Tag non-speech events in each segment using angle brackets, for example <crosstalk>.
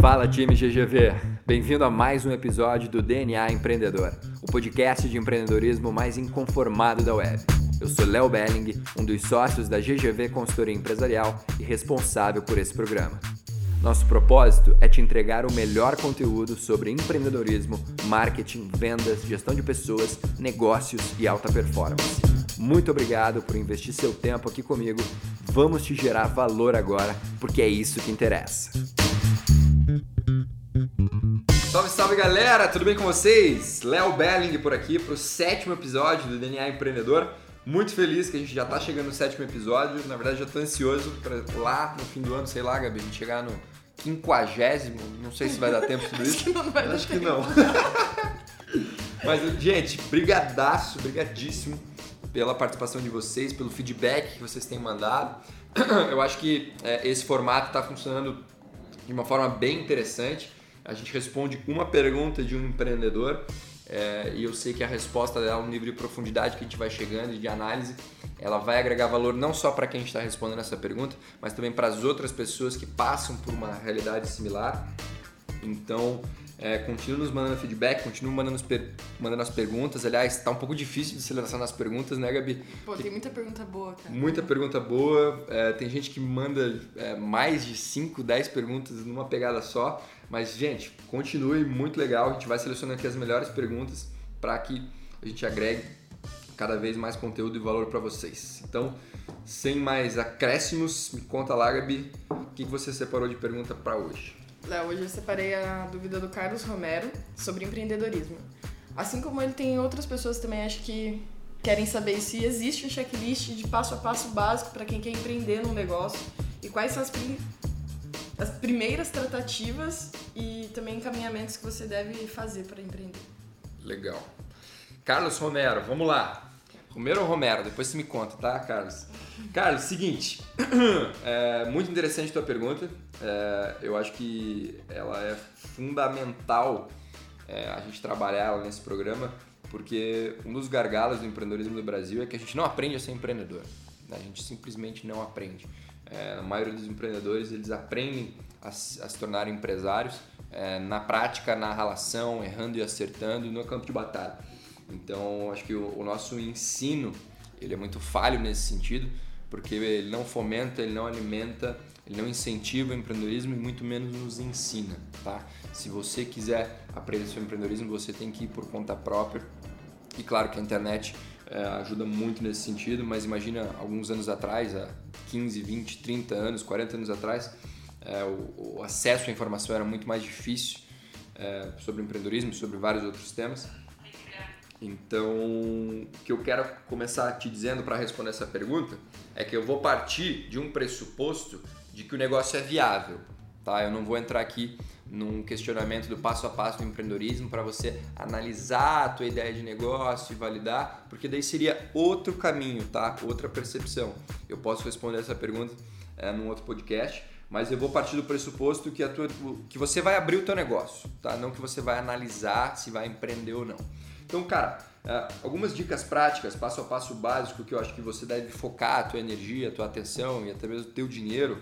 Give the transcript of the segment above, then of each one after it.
Fala time GGV, bem-vindo a mais um episódio do DNA Empreendedor, o podcast de empreendedorismo mais inconformado da web. Eu sou Léo Belling, um dos sócios da GGV Consultoria Empresarial e responsável por esse programa. Nosso propósito é te entregar o melhor conteúdo sobre empreendedorismo, marketing, vendas, gestão de pessoas, negócios e alta performance. Muito obrigado por investir seu tempo aqui comigo. Vamos te gerar valor agora, porque é isso que interessa. Salve, galera, tudo bem com vocês? Léo Belling por aqui para o sétimo episódio do DNA Empreendedor. Muito feliz que a gente já está chegando no sétimo episódio. Na verdade, já estou ansioso para lá no fim do ano, sei lá, Gabi, a gente chegar no quinquagésimo. Não sei se vai dar tempo tudo <laughs> isso. Acho que não vai dar Acho que não. <laughs> Mas, gente, brigadaço, brigadíssimo pela participação de vocês, pelo feedback que vocês têm mandado. <clears throat> Eu acho que é, esse formato está funcionando de uma forma bem interessante. A gente responde uma pergunta de um empreendedor é, e eu sei que a resposta dela, no nível de profundidade que a gente vai chegando e de análise, ela vai agregar valor não só para quem está respondendo essa pergunta, mas também para as outras pessoas que passam por uma realidade similar. Então, é, continue nos mandando feedback, continue mandando, as per mandando as perguntas. Aliás, está um pouco difícil de selecionar as perguntas, né, Gabi? Pô, tem muita pergunta boa, cara. Muita pergunta boa. É, tem gente que manda é, mais de 5, 10 perguntas numa pegada só. Mas, gente, continue, muito legal. A gente vai selecionando aqui as melhores perguntas para que a gente agregue cada vez mais conteúdo e valor para vocês. Então, sem mais acréscimos, me conta lá, Gabi, o que você separou de pergunta para hoje. Léo, hoje eu separei a dúvida do Carlos Romero sobre empreendedorismo. Assim como ele tem outras pessoas também, acho que querem saber se existe um checklist de passo a passo básico para quem quer empreender num negócio e quais são as, prim as primeiras tratativas e também encaminhamentos que você deve fazer para empreender. Legal. Carlos Romero, vamos lá. Romero ou Romero? Depois você me conta, tá, Carlos? Carlos, seguinte, <clears throat> é muito interessante a tua pergunta. É, eu acho que ela é fundamental é, a gente trabalhar ela nesse programa, porque um dos gargalos do empreendedorismo do Brasil é que a gente não aprende a ser empreendedor. Né? A gente simplesmente não aprende. É, a maioria dos empreendedores eles aprendem a, a se tornar empresários é, na prática, na relação, errando e acertando no campo de batalha. Então, acho que o, o nosso ensino ele é muito falho nesse sentido, porque ele não fomenta, ele não alimenta, ele não incentiva o empreendedorismo e muito menos nos ensina, tá? Se você quiser aprender sobre empreendedorismo, você tem que ir por conta própria. E claro que a internet é, ajuda muito nesse sentido, mas imagina alguns anos atrás, há 15, 20, 30 anos, 40 anos atrás, é, o, o, acesso à informação era muito mais difícil é, sobre empreendedorismo, sobre vários outros temas. Então, o que eu quero começar te dizendo para responder essa pergunta é que eu vou partir de um pressuposto de que o negócio é viável, tá? Eu não vou entrar aqui num questionamento do passo a passo do empreendedorismo para você analisar a tua ideia de negócio e validar, porque daí seria outro caminho, tá? Outra percepção. Eu posso responder essa pergunta é, num outro podcast, mas eu vou partir do pressuposto que, a tua, que você vai abrir o teu negócio, tá? Não que você vai analisar se vai empreender ou não. Então, cara, algumas dicas práticas, passo a passo básico que eu acho que você deve focar a tua energia, a tua atenção e até mesmo o teu dinheiro,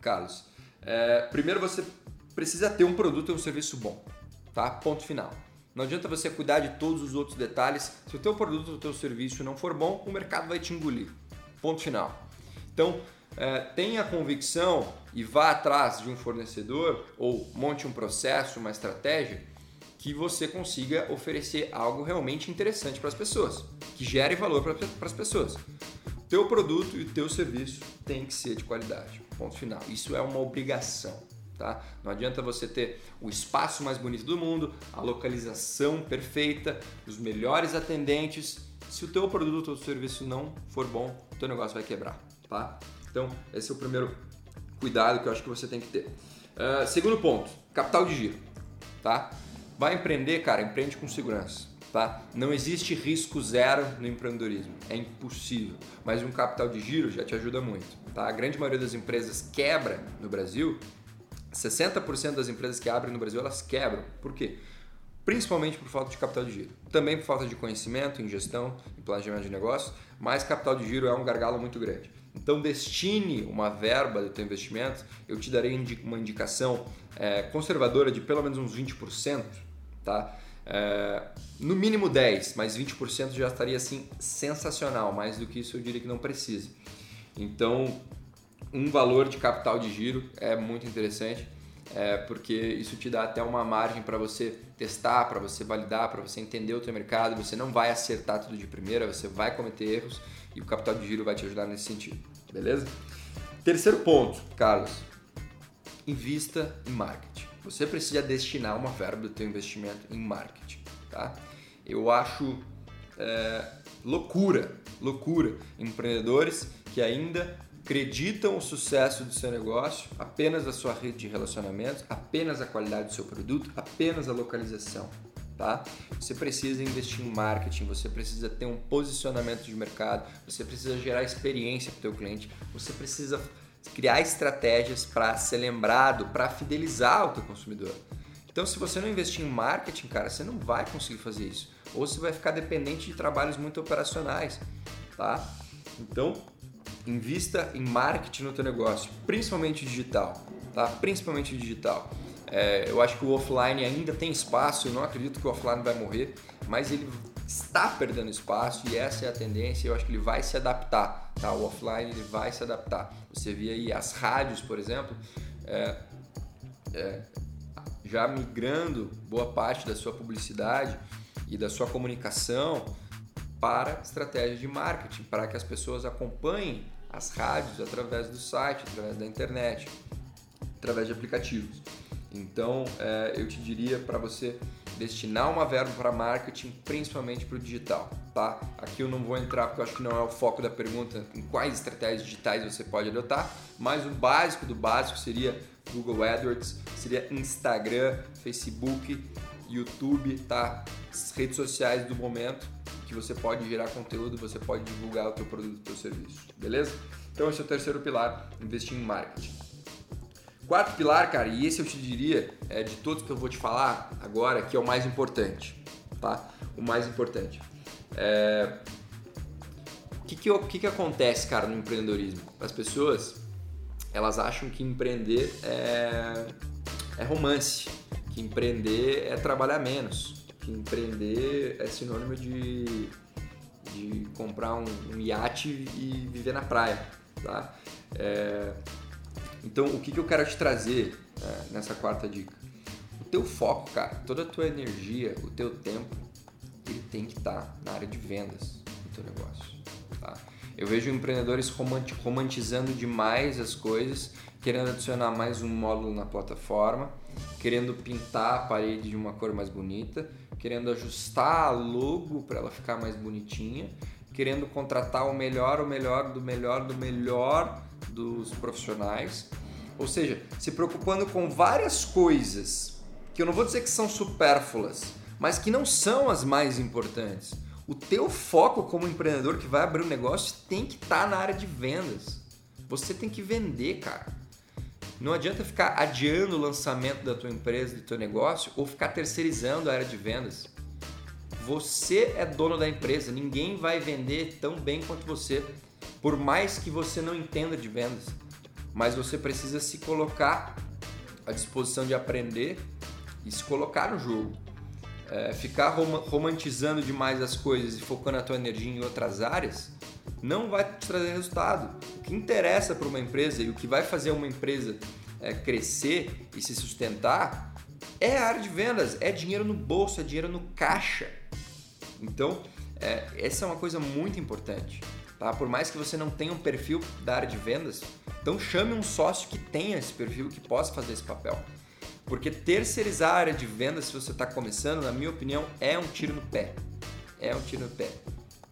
Carlos. É, primeiro você precisa ter um produto ou um serviço bom, tá? Ponto final. Não adianta você cuidar de todos os outros detalhes. Se o teu produto ou o teu serviço não for bom, o mercado vai te engolir. Ponto final. Então, é, tenha convicção e vá atrás de um fornecedor ou monte um processo, uma estratégia que você consiga oferecer algo realmente interessante para as pessoas, que gere valor para as pessoas. O teu produto e o teu serviço tem que ser de qualidade. Ponto final. Isso é uma obrigação. Tá? Não adianta você ter o espaço mais bonito do mundo, a localização perfeita, os melhores atendentes. Se o teu produto ou serviço não for bom, o teu negócio vai quebrar. Tá? Então, esse é o primeiro cuidado que eu acho que você tem que ter. Uh, segundo ponto, capital de giro. Tá? Vai empreender, cara, empreende com segurança. Tá? Não existe risco zero no empreendedorismo, é impossível. Mas um capital de giro já te ajuda muito. Tá? A grande maioria das empresas quebra no Brasil. 60% das empresas que abrem no Brasil elas quebram. Por quê? Principalmente por falta de capital de giro. Também por falta de conhecimento em gestão, em planejamento de negócios, mas capital de giro é um gargalo muito grande. Então destine uma verba do teu investimento, eu te darei uma indicação é, conservadora de pelo menos uns 20%, tá? É, no mínimo 10, mas 20% já estaria assim sensacional, mais do que isso eu diria que não precisa. Então, um valor de capital de giro é muito interessante, é, porque isso te dá até uma margem para você testar, para você validar, para você entender o teu mercado. Você não vai acertar tudo de primeira, você vai cometer erros e o capital de giro vai te ajudar nesse sentido, beleza? Terceiro ponto, Carlos, invista em marketing. Você precisa destinar uma verba do teu investimento em marketing, tá? Eu acho é, loucura, loucura empreendedores que ainda acreditam o sucesso do seu negócio apenas a sua rede de relacionamentos, apenas a qualidade do seu produto, apenas a localização tá? Você precisa investir em marketing, você precisa ter um posicionamento de mercado, você precisa gerar experiência para o teu cliente, você precisa criar estratégias para ser lembrado, para fidelizar o teu consumidor. Então, se você não investir em marketing, cara, você não vai conseguir fazer isso. Ou você vai ficar dependente de trabalhos muito operacionais, tá? Então, invista em marketing no teu negócio, principalmente digital, tá? Principalmente digital. É, eu acho que o offline ainda tem espaço, eu não acredito que o offline vai morrer, mas ele está perdendo espaço e essa é a tendência. Eu acho que ele vai se adaptar, tá? O offline ele vai se adaptar. Você vê aí as rádios, por exemplo, é, é, já migrando boa parte da sua publicidade e da sua comunicação para estratégia de marketing, para que as pessoas acompanhem as rádios através do site, através da internet, através de aplicativos. Então, é, eu te diria para você destinar uma verba para marketing, principalmente para o digital, tá? Aqui eu não vou entrar porque eu acho que não é o foco da pergunta em quais estratégias digitais você pode adotar, mas o básico do básico seria Google AdWords, seria Instagram, Facebook, YouTube, tá? As redes sociais do momento que você pode gerar conteúdo, você pode divulgar o teu produto, o teu serviço, beleza? Então esse é o terceiro pilar, investir em marketing. Quarto pilar, cara, e esse eu te diria, é, de todos que eu vou te falar agora, que é o mais importante, tá? O mais importante. É... O que que, o que que acontece, cara, no empreendedorismo? As pessoas, elas acham que empreender é, é romance, que empreender é trabalhar menos, que empreender é sinônimo de, de comprar um, um iate e viver na praia, tá? É... Então, o que, que eu quero te trazer é, nessa quarta dica? O teu foco, cara, toda a tua energia, o teu tempo, ele tem que estar tá na área de vendas do teu negócio. Tá? Eu vejo empreendedores romantizando demais as coisas, querendo adicionar mais um módulo na plataforma, querendo pintar a parede de uma cor mais bonita, querendo ajustar a logo para ela ficar mais bonitinha, querendo contratar o melhor, o melhor do melhor do melhor dos profissionais, ou seja, se preocupando com várias coisas que eu não vou dizer que são supérfluas, mas que não são as mais importantes. O teu foco como empreendedor que vai abrir um negócio tem que estar tá na área de vendas. Você tem que vender, cara. Não adianta ficar adiando o lançamento da tua empresa, do teu negócio, ou ficar terceirizando a área de vendas. Você é dono da empresa, ninguém vai vender tão bem quanto você por mais que você não entenda de vendas, mas você precisa se colocar à disposição de aprender e se colocar no jogo. É, ficar romantizando demais as coisas e focando a tua energia em outras áreas não vai te trazer resultado. O que interessa para uma empresa e o que vai fazer uma empresa é, crescer e se sustentar é a área de vendas, é dinheiro no bolso, é dinheiro no caixa. Então, é, essa é uma coisa muito importante. Tá? Por mais que você não tenha um perfil da área de vendas, então chame um sócio que tenha esse perfil, que possa fazer esse papel. Porque terceirizar a área de vendas, se você está começando, na minha opinião, é um tiro no pé. É um tiro no pé,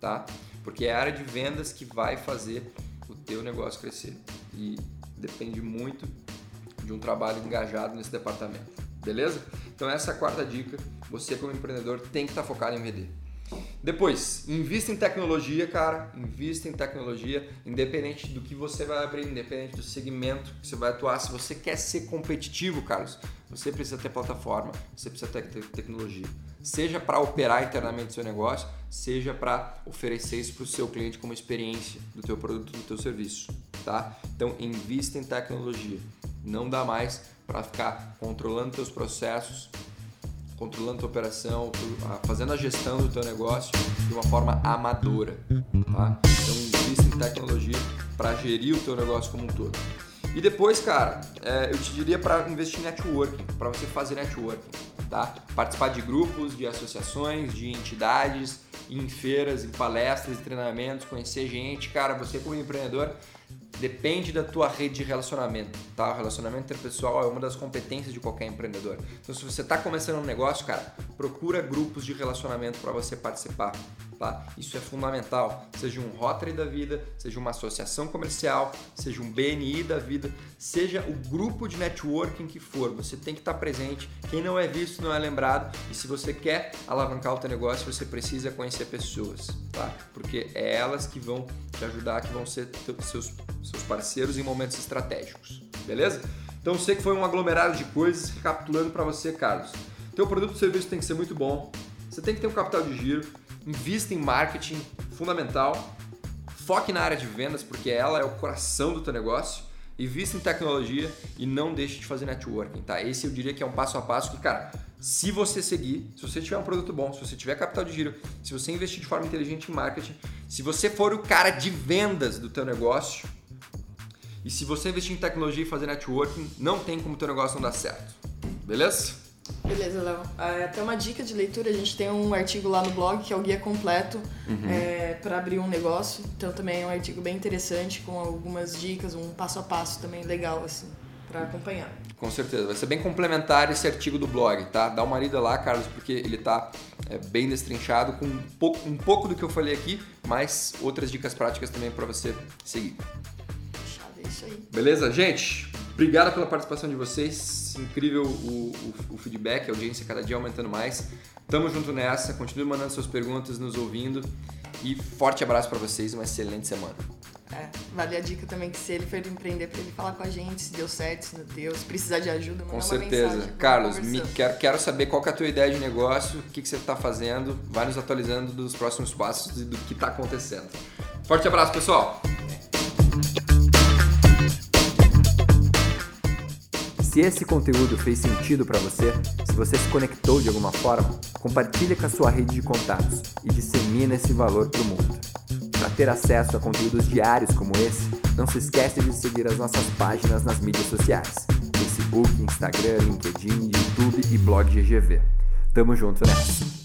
tá? Porque é a área de vendas que vai fazer o teu negócio crescer. E depende muito de um trabalho engajado nesse departamento. Beleza? Então essa é a quarta dica. Você como empreendedor tem que estar tá focado em vender. Depois, invista em tecnologia, cara. Invista em tecnologia, independente do que você vai abrir, independente do segmento que você vai atuar. Se você quer ser competitivo, Carlos, você precisa ter plataforma, você precisa ter tecnologia. seja para operar internamente o seu negócio, seja para oferecer isso para o seu cliente como experiência do teu produto, do teu serviço, tá? Então invista em tecnologia. Não dá mais para ficar controlando teus processos, controlando tua operação, fazendo a gestão do teu negócio de uma forma amadora, tá? Então invista em tecnologia para gerir o teu negócio como um todo. E depois, cara, é, eu te diria para investir em networking, para você fazer networking, tá? Participar de grupos, de associações, de entidades, em feiras, em palestras, em treinamentos, conhecer gente. Cara, você como empreendedor depende da tua rede de relacionamento, tá? O relacionamento interpessoal é uma das competências de qualquer empreendedor. Então, se você está começando um negócio, cara, procura grupos de relacionamento para você participar, tá? Isso é fundamental. Seja um Rotary da vida, seja uma associação comercial, seja um BNI da vida, seja o grupo de networking que for, você tem que estar tá presente. Quem não é visto não é lembrado. E se você quer alavancar o teu negócio, você precisa conhecer pessoas, tá? Porque é elas que vão te ajudar, que vão ser seus seus parceiros em momentos estratégicos, beleza? Então sei que foi um aglomerado de coisas, recapitulando para você, Carlos. Teu produto ou serviço tem que ser muito bom, você tem que ter um capital de giro, invista em marketing, fundamental, foque na área de vendas, porque ela é o coração do teu negócio, invista em tecnologia e não deixe de fazer networking, tá? Esse eu diria que é um passo a passo que, cara, se você seguir, se você tiver um produto bom, se você tiver capital de giro, se você investir de forma inteligente em marketing, se você for o cara de vendas do teu negócio, e se você investir em tecnologia e fazer networking, não tem como teu negócio não dar certo. Beleza? Beleza, Léo. É, até uma dica de leitura, a gente tem um artigo lá no blog que é o guia completo uhum. é, para abrir um negócio. Então também é um artigo bem interessante com algumas dicas, um passo a passo também legal assim para acompanhar. Com certeza, vai ser bem complementar esse artigo do blog, tá? Dá uma lida lá, Carlos, porque ele tá é, bem destrinchado com um pouco, um pouco do que eu falei aqui, mas outras dicas práticas também para você seguir. Isso aí. Beleza, gente? Obrigado pela participação de vocês. Incrível o, o, o, feedback, a audiência cada dia aumentando mais. Tamo junto nessa. Continue mandando suas perguntas, nos ouvindo. E forte abraço para vocês. Uma excelente semana. É, vale a dica também que se ele for empreender, para ele falar com a gente se deu certo, se não deu, se precisar de ajuda, Com certeza. Mensagem, Carlos, me, quero, quero saber qual é a tua ideia de negócio, o que, que você está fazendo. Vai nos atualizando dos próximos passos e do que está acontecendo. Forte abraço, pessoal! Se esse conteúdo fez sentido para você, se você se conectou de alguma forma, compartilhe com a sua rede de contatos e dissemine esse valor para o mundo. Para ter acesso a conteúdos diários como esse, não se esqueça de seguir as nossas páginas nas mídias sociais: Facebook, Instagram, LinkedIn, YouTube e blog GGV. Tamo junto nessa!